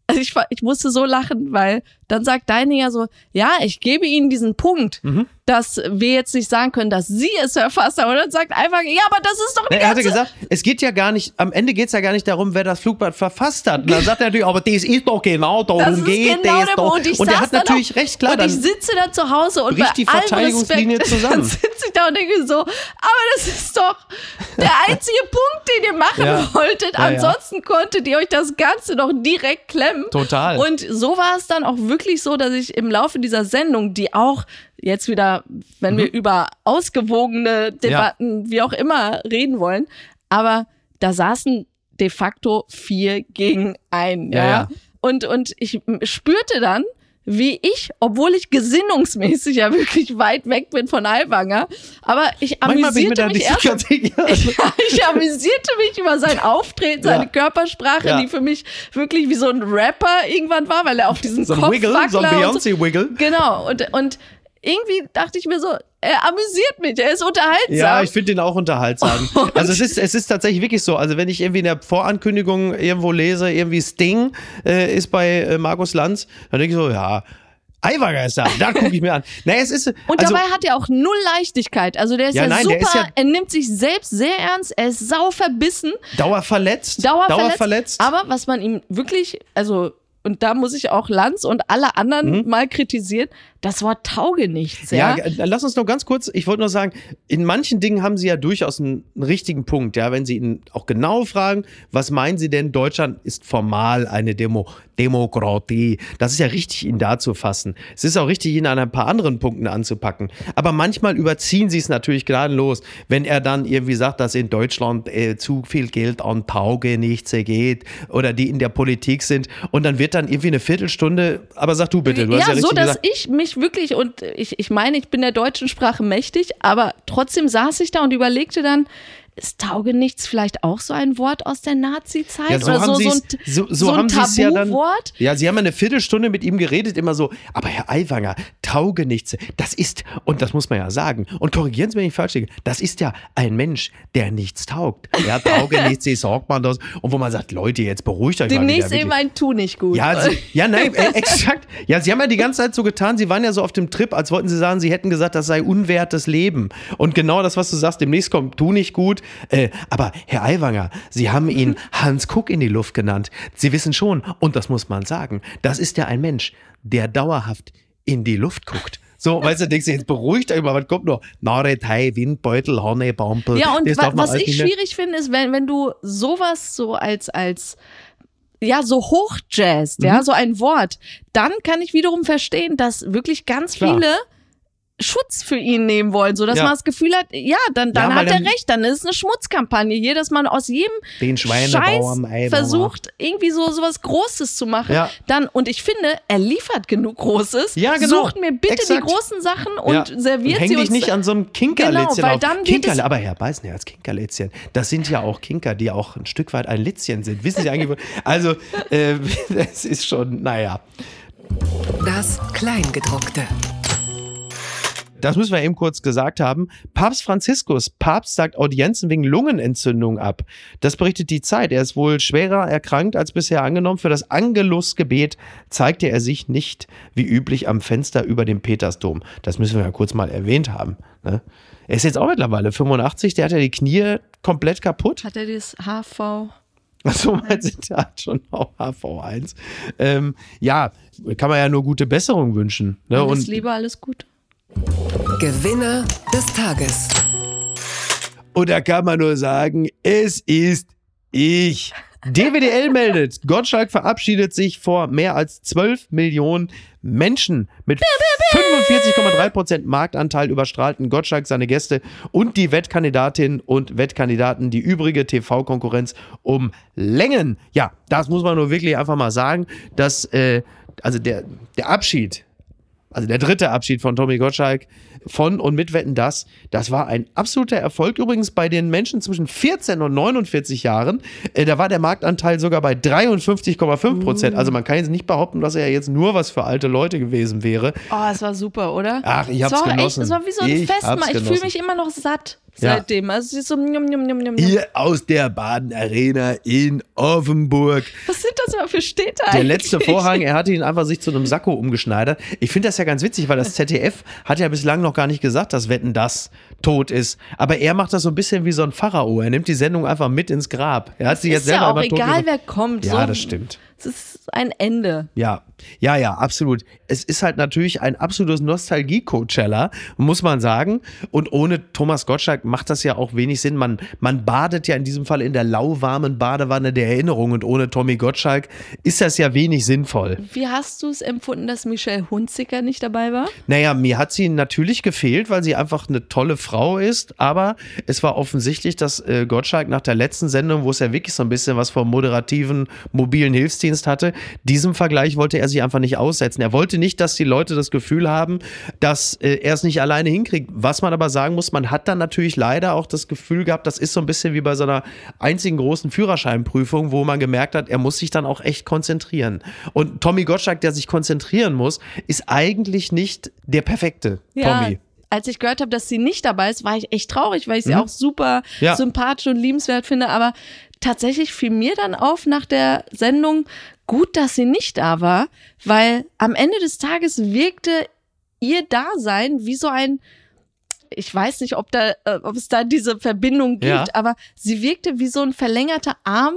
also ich, ich musste so lachen, weil dann sagt Deininger so, ja, ich gebe Ihnen diesen Punkt, Mhm. dass wir jetzt nicht sagen können, dass Sie es verfasst haben. Und dann sagt einfach, ja, aber das ist doch die Ne, er hatte gesagt, es geht ja gar nicht, am Ende geht es ja gar nicht darum, wer das Flugblatt verfasst hat. Und dann sagt er natürlich, aber das ist doch genau, darum das geht genau es der doch. Punkt. Ich und er hat natürlich auch, recht, klar. Und ich sitze dann zu Hause und bricht bei die Verteidigungslinie Respekt, zusammen. Dann sitze ich da und denke so, aber das ist doch der einzige <laughs> Punkt, den ihr machen Ja. wolltet. Ja, ja. Ansonsten konntet ihr euch das Ganze noch direkt klemmen. Total. Und so war es dann auch wirklich so, dass ich im Laufe dieser Sendung, die auch jetzt wieder, wenn Mhm. wir über ausgewogene Debatten, wie auch immer, reden wollen, aber da saßen de facto vier gegen ein. Ja. Ja, ja. Und, und ich spürte dann, wie ich, obwohl ich gesinnungsmäßig ja wirklich weit weg bin von Aiwanger, aber ich ich amüsierte mich erst ja, <laughs> ich amüsierte mich über sein Auftreten, seine Ja. Körpersprache, Ja. die für mich wirklich wie so ein Rapper irgendwann war, weil er auf diesen <laughs> So Kopf Wiggle, so ein Beyoncé-Wiggle. Genau. Und, und irgendwie dachte ich mir so, er amüsiert mich, er ist unterhaltsam. Ja, ich finde den auch unterhaltsam. <laughs> Also es ist, es ist tatsächlich wirklich so. Also wenn ich irgendwie in der Vorankündigung irgendwo lese, irgendwie Sting äh, ist bei äh, Markus Lanz, dann denke ich so, ja, ist da, da gucke ich mir an. <laughs> Naja, es ist, und also, dabei hat er auch null Leichtigkeit. Also der ist Ja, ja, nein, super, ist ja- er nimmt sich selbst sehr ernst, er ist sau verbissen, dauerverletzt, dauerverletzt. dauerverletzt. Aber was man ihm wirklich, also, und da muss ich auch Lanz und alle anderen mal kritisieren, das war Taugenichts, ja. Mhm. Ja, g- lass uns noch ganz kurz, ich wollte nur sagen, in manchen Dingen haben Sie ja durchaus einen, einen richtigen Punkt, ja, wenn Sie ihn auch genau fragen, was meinen Sie denn, Deutschland ist formal eine Demokratie. Das ist ja richtig, ihn da zu fassen. Es ist auch richtig, ihn an ein paar anderen Punkten anzupacken. Aber manchmal überziehen sie es natürlich gnadenlos, wenn er dann irgendwie sagt, dass in Deutschland äh, zu viel Geld an Tauge nichts geht oder die in der Politik sind. Und dann wird dann irgendwie eine Viertelstunde, aber sag du bitte, du hast ja ja, richtig so, dass gesagt. ich mich wirklich, und ich, ich meine, ich bin der deutschen Sprache mächtig, aber trotzdem saß ich da und überlegte dann, ist Taugenichts vielleicht auch so ein Wort aus der Nazi-Zeit? Ja, so Oder so, so ein, so, so ein es ja. Tabuwort? Ja, sie haben eine Viertelstunde mit ihm geredet, immer so, aber Herr Aiwanger, Taugenichts, das ist, und das muss man ja sagen, und korrigieren Sie mich, wenn ich falsch liege, das ist ja ein Mensch, der nichts taugt. Ja, Taugenichts, <laughs> sagt man das? Und wo man sagt, Leute, jetzt beruhigt euch Demnächst mal wieder. eben ein Tu nicht gut. Ja, sie, ja, nein, äh, exakt. Ja, sie haben ja die ganze Zeit so getan, sie waren ja so auf dem Trip, als wollten sie sagen, sie hätten gesagt, das sei unwertes Leben. Und genau das, was du sagst, demnächst kommt, tu nicht gut. Äh, aber Herr Aiwanger, Sie haben ihn Hans Kuck in die Luft genannt. Sie wissen schon, und das muss man sagen, das ist ja ein Mensch, der dauerhaft in die Luft guckt. So, weißt du, denkst du, jetzt beruhigt euch mal, was kommt noch? Naretei, Windbeutel, Honne, Bampel. Ja, und wa was ich schwierig finde, ist, wenn, wenn du sowas so als, als ja, so hochjazzt, Mhm. ja, so ein Wort, dann kann ich wiederum verstehen, dass wirklich ganz Klar. viele Schutz für ihn nehmen wollen, so dass Ja. man das Gefühl hat, ja, dann, dann Ja, hat er dann- recht, dann ist es eine Schmutzkampagne hier, dass man aus jedem Den Schweinebauer Scheiß versucht, irgendwie so sowas Großes zu machen. Ja. Dann, und ich finde, er liefert genug Großes. Ja, genau. Sucht mir bitte Exakt. die großen Sachen und Ja. serviert häng sie dich uns. nicht an so einem Kinkerlitzchen Genau, weil auf. dann Kinkerl, es- aber Herr Beißner als Kinkerlitzchen, das sind ja auch Kinker, die auch ein Stück weit ein Litzchen sind. Wissen Sie eigentlich? wo- Also, äh, <laughs> das ist schon, naja. Das Kleingedruckte. Das müssen wir eben kurz gesagt haben. Papst Franziskus, Papst sagt Audienzen wegen Lungenentzündung ab. Das berichtet die Zeit. Er ist wohl schwerer erkrankt als bisher angenommen. Für das Angelusgebet zeigte er sich nicht wie üblich am Fenster über dem Petersdom. Das müssen wir ja kurz mal erwähnt haben. Ne? Er ist jetzt auch mittlerweile 85, der hat ja die Knie komplett kaputt. Hat er das HV? So weit sind er hat schon auch HV1. Ähm, ja, kann man ja nur gute Besserung wünschen. Ne? Alles Und Liebe, alles Gute. Gewinner des Tages. Und da kann man nur sagen, es ist ich. DWDL <laughs> meldet, Gottschalk verabschiedet sich vor mehr als 12 Millionen Menschen. Mit 45,3% Marktanteil überstrahlten Gottschalk seine Gäste und die Wettkandidatinnen und Wettkandidaten die übrige TV-Konkurrenz um Längen. Ja, das muss man nur wirklich einfach mal sagen, dass äh, also der, der Abschied also der dritte Abschied von Tommy Gottschalk von und mit Wetten das, das war ein absoluter Erfolg. Übrigens bei den Menschen zwischen 14 und 49 Jahren, äh, da war der Marktanteil sogar bei 53,5 Prozent. Also man kann jetzt nicht behaupten, dass er jetzt nur was für alte Leute gewesen wäre. Oh, es war super, oder? Ach, ich es hab's war auch genossen. Echt, es war wie so ein Ich Fest. Ich fühle mich immer noch satt Ja. seitdem. Also es ist so njum, njum, njum, njum. Hier aus der Baden Arena in Offenburg. Was sind das immer für Städte Der eigentlich? letzte Vorhang, er hatte ihn einfach sich zu einem Sakko umgeschneidert. Ich finde das ja ganz witzig, weil das <laughs> ZDF hat ja bislang noch gar nicht gesagt, dass Wetten das tot ist. Aber er macht das so ein bisschen wie so ein Pharao. Er nimmt die Sendung einfach mit ins Grab. Er hat sie jetzt selber ja auch egal, wer kommt. Ja, so, das stimmt. Es ist ein Ende. Ja, ja, ja, absolut. Es ist halt natürlich ein absolutes Nostalgie-Coachella, muss man sagen. Und ohne Thomas Gottschalk macht das ja auch wenig Sinn. Man, man badet ja in diesem Fall in der lauwarmen Badewanne der Erinnerung. Und ohne Tommy Gottschalk ist das ja wenig sinnvoll. Wie hast du es empfunden, dass Michelle Hunziker nicht dabei war? Naja, mir hat sie natürlich gefehlt, weil sie einfach eine tolle Frau ist. Aber es war offensichtlich, dass äh, Gottschalk nach der letzten Sendung, wo es ja wirklich so ein bisschen was vom moderativen mobilen Hilfsdienst hatte, diesem Vergleich wollte er sich einfach nicht aussetzen. Er wollte nicht, dass die Leute das Gefühl haben, dass äh, er es nicht alleine hinkriegt. Was man aber sagen muss, man hat dann natürlich leider auch das Gefühl gehabt, das ist so ein bisschen wie bei so einer einzigen großen Führerscheinprüfung, wo man gemerkt hat, er muss sich dann auch echt konzentrieren. Und Tommy Gottschalk, der sich konzentrieren muss, ist eigentlich nicht der perfekte Tommy. Als ich gehört habe, dass sie nicht dabei ist, war ich echt traurig, weil ich sie auch super Mhm. Ja. sympathisch und liebenswert finde. Aber tatsächlich fiel mir dann auf nach der Sendung, gut, dass sie nicht da war, weil am Ende des Tages wirkte ihr Dasein wie so ein ich weiß nicht, ob da, äh, ob es da diese Verbindung gibt, Ja. aber sie wirkte wie so ein verlängerter Arm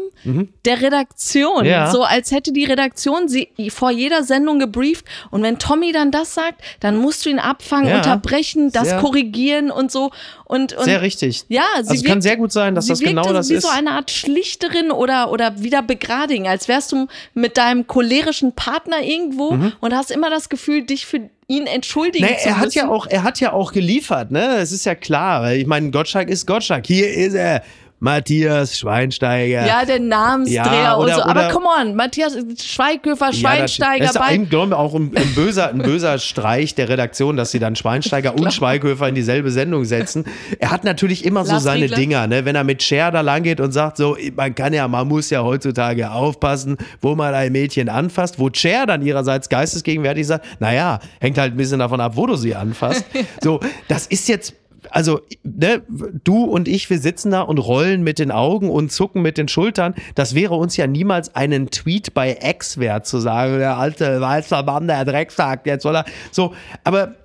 der Redaktion. Mhm. Ja. So als hätte die Redaktion sie vor jeder Sendung gebrieft. Und wenn Tommy dann das sagt, dann musst du ihn abfangen, Ja. unterbrechen, das korrigieren und so. Und, und Sehr richtig. Ja, sie also es kann sehr gut sein, dass das genau das wie ist. so eine Art Schlichterin oder, oder wieder begradigen, als wärst du mit deinem cholerischen Partner irgendwo und hast immer das Gefühl, dich für ihn entschuldigen Nee, zu er hat müssen. ja auch, er hat ja auch geliefert, ne? Es ist ja klar, ich meine, Gottschalk ist Gottschalk. Hier ist er, Matthias Schweinsteiger. Ja, der Namensdreher Ja, oder- und so. Aber come on, Matthias Schweighöfer, Ja, das- Schweinsteiger, Das ist glaub ich, auch ein, ein, böser, ein böser <laughs> Streich der Redaktion, dass sie dann Schweinsteiger und Schweighöfer in dieselbe Sendung setzen. Er hat natürlich immer so Lars seine Riegler. Dinger, ne? wenn er mit Cher da lang geht und sagt so, man kann ja, man muss ja heutzutage aufpassen, wo man ein Mädchen anfasst, wo Cher dann ihrerseits geistesgegenwärtig sagt, naja, hängt halt ein bisschen davon ab, wo du sie anfasst. <laughs> So, das ist jetzt also, ne, du und ich, wir sitzen da und rollen mit den Augen und zucken mit den Schultern. Das wäre uns ja niemals einen Tweet bei X wert zu sagen, der alte weiße Mann, der Drecksack, jetzt soll er. So, aber.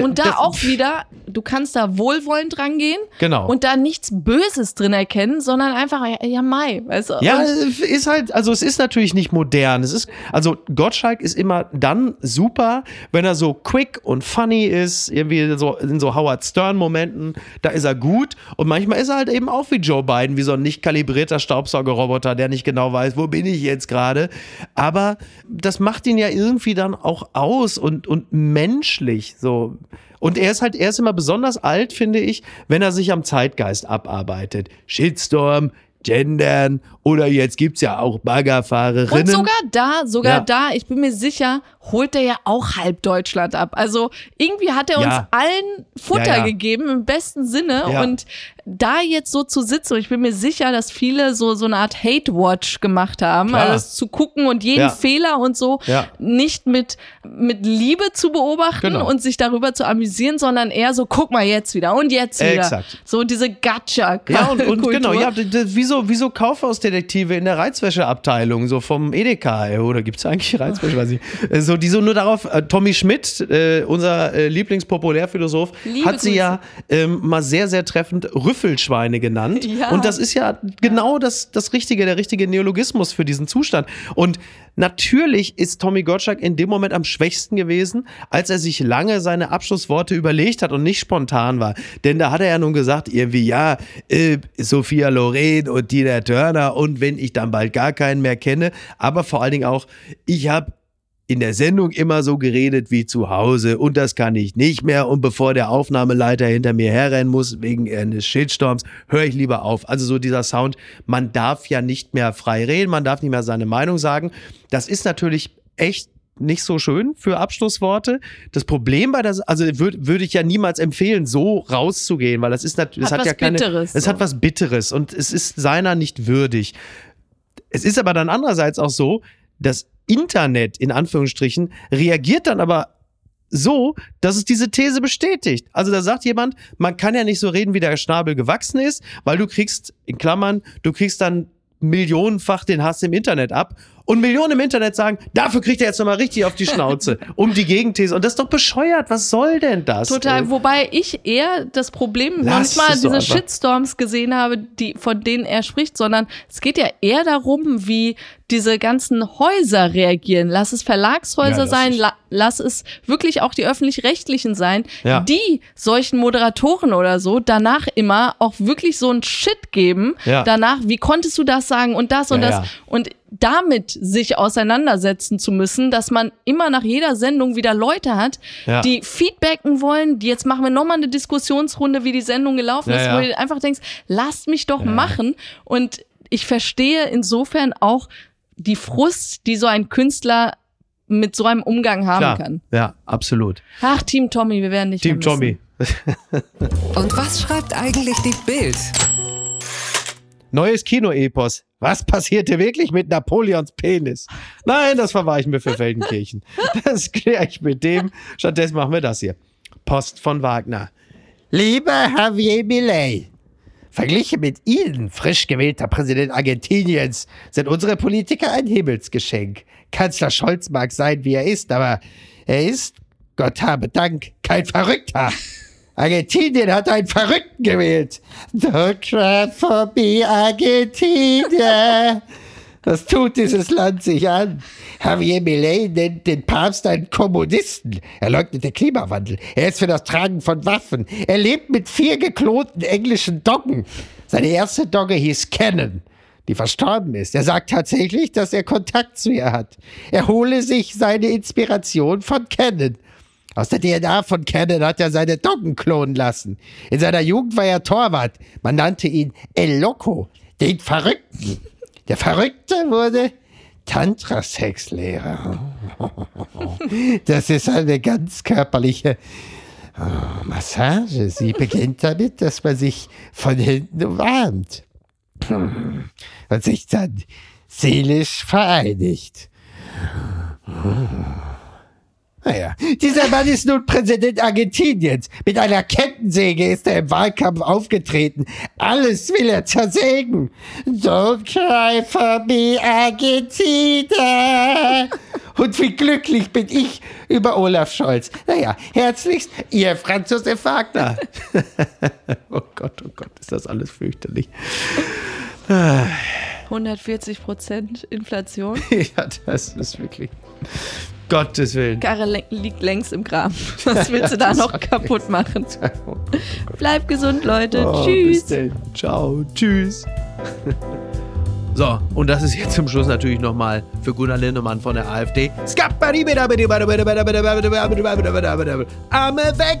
Und da auch <laughs> wieder, du kannst da wohlwollend rangehen Genau. und da nichts Böses drin erkennen, sondern einfach, ja, Mai, weißt du? Ja, ist halt, also es ist natürlich nicht modern. Es ist, also Gottschalk ist immer dann super, wenn er so quick und funny ist, irgendwie so in so Howard Stern-Momenten, da ist er gut. Und manchmal ist er halt eben auch wie Joe Biden, wie so ein nicht kalibrierter Staubsaugerroboter, der nicht genau weiß, wo bin ich jetzt gerade. Aber das macht ihn ja irgendwie dann auch aus und, und menschlich so. Und er ist halt, er ist immer besonders alt, finde ich, wenn er sich am Zeitgeist abarbeitet. Shitstorm, Gendern oder jetzt gibt's ja auch Baggerfahrerinnen. und sogar da, sogar Ja. da, ich bin mir sicher, holt er ja auch halb Deutschland ab. Also irgendwie hat er uns Ja. allen Futter Ja, gegeben, im besten Sinne. Und da jetzt so zu sitzen, und ich bin mir sicher, dass viele so, so eine Art Hate-Watch gemacht haben, Klar. also zu gucken und jeden Ja. Fehler und so Ja. nicht mit, mit Liebe zu beobachten Genau. und sich darüber zu amüsieren, sondern eher so, guck mal jetzt wieder und jetzt wieder. Exakt. So diese Gacha. Ja, und, und genau, ja, d- d- wie so, wie so Kaufhausdetektive in der Reizwäscheabteilung, so vom Edeka, äh, oder gibt's eigentlich Reizwäsche, weiß ich. Äh, So, die so nur darauf, äh, Tommy Schmidt, äh, unser äh, Lieblingspopulärphilosoph, Liebe hat sie Grüße. ja ähm, mal sehr, sehr treffend Rüffelschweine genannt. <laughs> Ja. Und das ist ja genau das, das Richtige, der richtige Neologismus für diesen Zustand. Und natürlich ist Tommy Gottschalk in dem Moment am schwächsten gewesen, als er sich lange seine Abschlussworte überlegt hat und nicht spontan war. Denn da hat er ja nun gesagt, irgendwie, ja, äh, Sophia Loren und Tina Turner und wenn ich dann bald gar keinen mehr kenne, aber vor allen Dingen auch, ich habe in der Sendung immer so geredet wie zu Hause und das kann ich nicht mehr und bevor der Aufnahmeleiter hinter mir herrennen muss wegen eines Shitstorms, höre ich lieber auf. Also so dieser Sound, man darf ja nicht mehr frei reden, man darf nicht mehr seine Meinung sagen. Das ist natürlich echt nicht so schön für Abschlussworte. Das Problem bei der, also würde würd ich ja niemals empfehlen, so rauszugehen, weil das ist natürlich, das Hat ja keine, Bitteres, es so. hat was Bitteres und es ist seiner nicht würdig. Es ist aber dann andererseits auch so, das Internet in Anführungsstrichen reagiert dann aber so, dass es diese These bestätigt. Also da sagt jemand, man kann ja nicht so reden, wie der Schnabel gewachsen ist, weil du kriegst, in Klammern, du kriegst dann millionenfach den Hass im Internet ab. Und Millionen im Internet sagen, dafür kriegt er jetzt nochmal richtig auf die Schnauze, <laughs> um die Gegenthese. Und das ist doch bescheuert. Was soll denn das? Total, Äh, wobei ich eher das Problem Lass manchmal es doch diese. Shitstorms gesehen habe, die, von denen er spricht, sondern es geht ja eher darum, wie diese ganzen Häuser reagieren. Lass es Verlagshäuser Ja, sein, lass es wirklich auch die öffentlich-rechtlichen sein, Ja. die solchen Moderatoren oder so danach immer auch wirklich so ein Shit geben. Ja. Danach, wie konntest du das sagen und das und Ja, das. Und damit sich auseinandersetzen zu müssen, dass man immer nach jeder Sendung wieder Leute hat, die feedbacken wollen, die jetzt machen wir nochmal eine Diskussionsrunde, wie die Sendung gelaufen ist, wo du einfach denkst, lasst mich doch machen. Und ich verstehe insofern auch die Frust, die so ein Künstler mit so einem Umgang haben klar. kann. Ja, absolut. Ach, Team Tommy, wir werden nicht Team vermissen. Tommy. <laughs> Und was schreibt eigentlich die Bild? Neues Kinoepos. Was passierte wirklich mit Napoleons Penis? Nein, das verweichen wir für Feldenkirchen. <laughs> Das kläre ich mit dem. Stattdessen machen wir das hier. Post von Wagner. Lieber Javier Millet, verglichen mit Ihnen, frisch gewählter Präsident Argentiniens, sind unsere Politiker ein Himmelsgeschenk. Kanzler Scholz mag sein, wie er ist, aber er ist, Gott habe Dank, kein Verrückter. <laughs> Argentinien hat einen Verrückten gewählt. Don't cry for me, Argentinien. Was tut dieses Land sich an? Javier Millet nennt den Papst einen Kommunisten. Er leugnet den Klimawandel. Er ist für das Tragen von Waffen. Er lebt mit vier geklonten englischen Doggen. Seine erste Dogge hieß Cannon, die verstorben ist. Er sagt tatsächlich, dass er Kontakt zu ihr hat. Er hole sich seine Inspiration von Cannon. Aus der DNA von Cannon hat er seine Doggen klonen lassen. In seiner Jugend war er Torwart. Man nannte ihn El Loco, den Verrückten. Der Verrückte wurde Tantra-Sexlehrer. <laughs> Das ist eine ganz körperliche oh, Massage. Sie beginnt damit, dass man sich von hinten umarmt und sich dann seelisch vereinigt. Naja, dieser Mann ist nun Präsident Argentiniens. Mit einer Kettensäge ist er im Wahlkampf aufgetreten. Alles will er zersägen. Don't cry for me, Argentina. Und wie glücklich bin ich über Olaf Scholz. Naja, herzlichst, Ihr Franz Josef Wagner. <laughs> oh Gott, oh Gott, ist das alles fürchterlich. 140 Prozent Inflation. <laughs> ja, das ist wirklich. Gottes Willen. Karre le- liegt längst im Grab. <laughs> Was willst du da noch kaputt machen? <laughs> Bleib gesund, Leute. Oh, Tschüss. Bis denn. Ciao. Tschüss. So, und das ist jetzt zum Schluss natürlich nochmal für Gunnar Lindemann von der AfD. I'm a weg,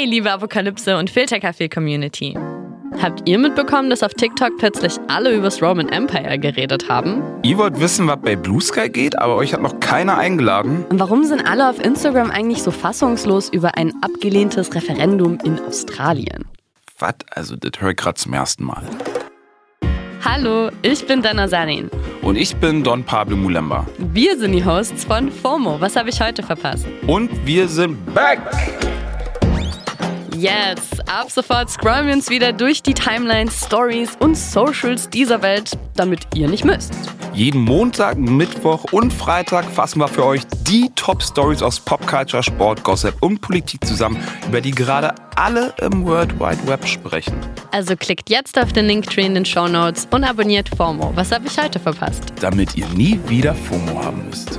Hey, liebe Apokalypse und Filterkaffee-Community. Habt ihr mitbekommen, dass auf TikTok plötzlich alle übers Roman Empire geredet haben? Ihr wollt wissen, was bei Blue Sky geht, aber euch hat noch keiner eingeladen? Und warum sind alle auf Instagram eigentlich so fassungslos über ein abgelehntes Referendum in Australien? Was? Also, das höre ich gerade zum ersten Mal. Hallo, ich bin Dana Sarin. Und ich bin Don Pablo Mulemba. Wir sind die Hosts von FOMO. Was habe ich heute verpasst? Und wir sind back! Yes, ab sofort scrollen wir uns wieder durch die Timelines, Stories und Socials dieser Welt, damit ihr nicht müsst. Jeden Montag, Mittwoch und Freitag fassen wir für euch die Top-Stories aus Popculture, Sport, Gossip und Politik zusammen, über die gerade alle im World Wide Web sprechen. Also klickt jetzt auf den Linktree in den Show Notes und abonniert FOMO. Was habe ich heute verpasst? Damit ihr nie wieder FOMO haben müsst.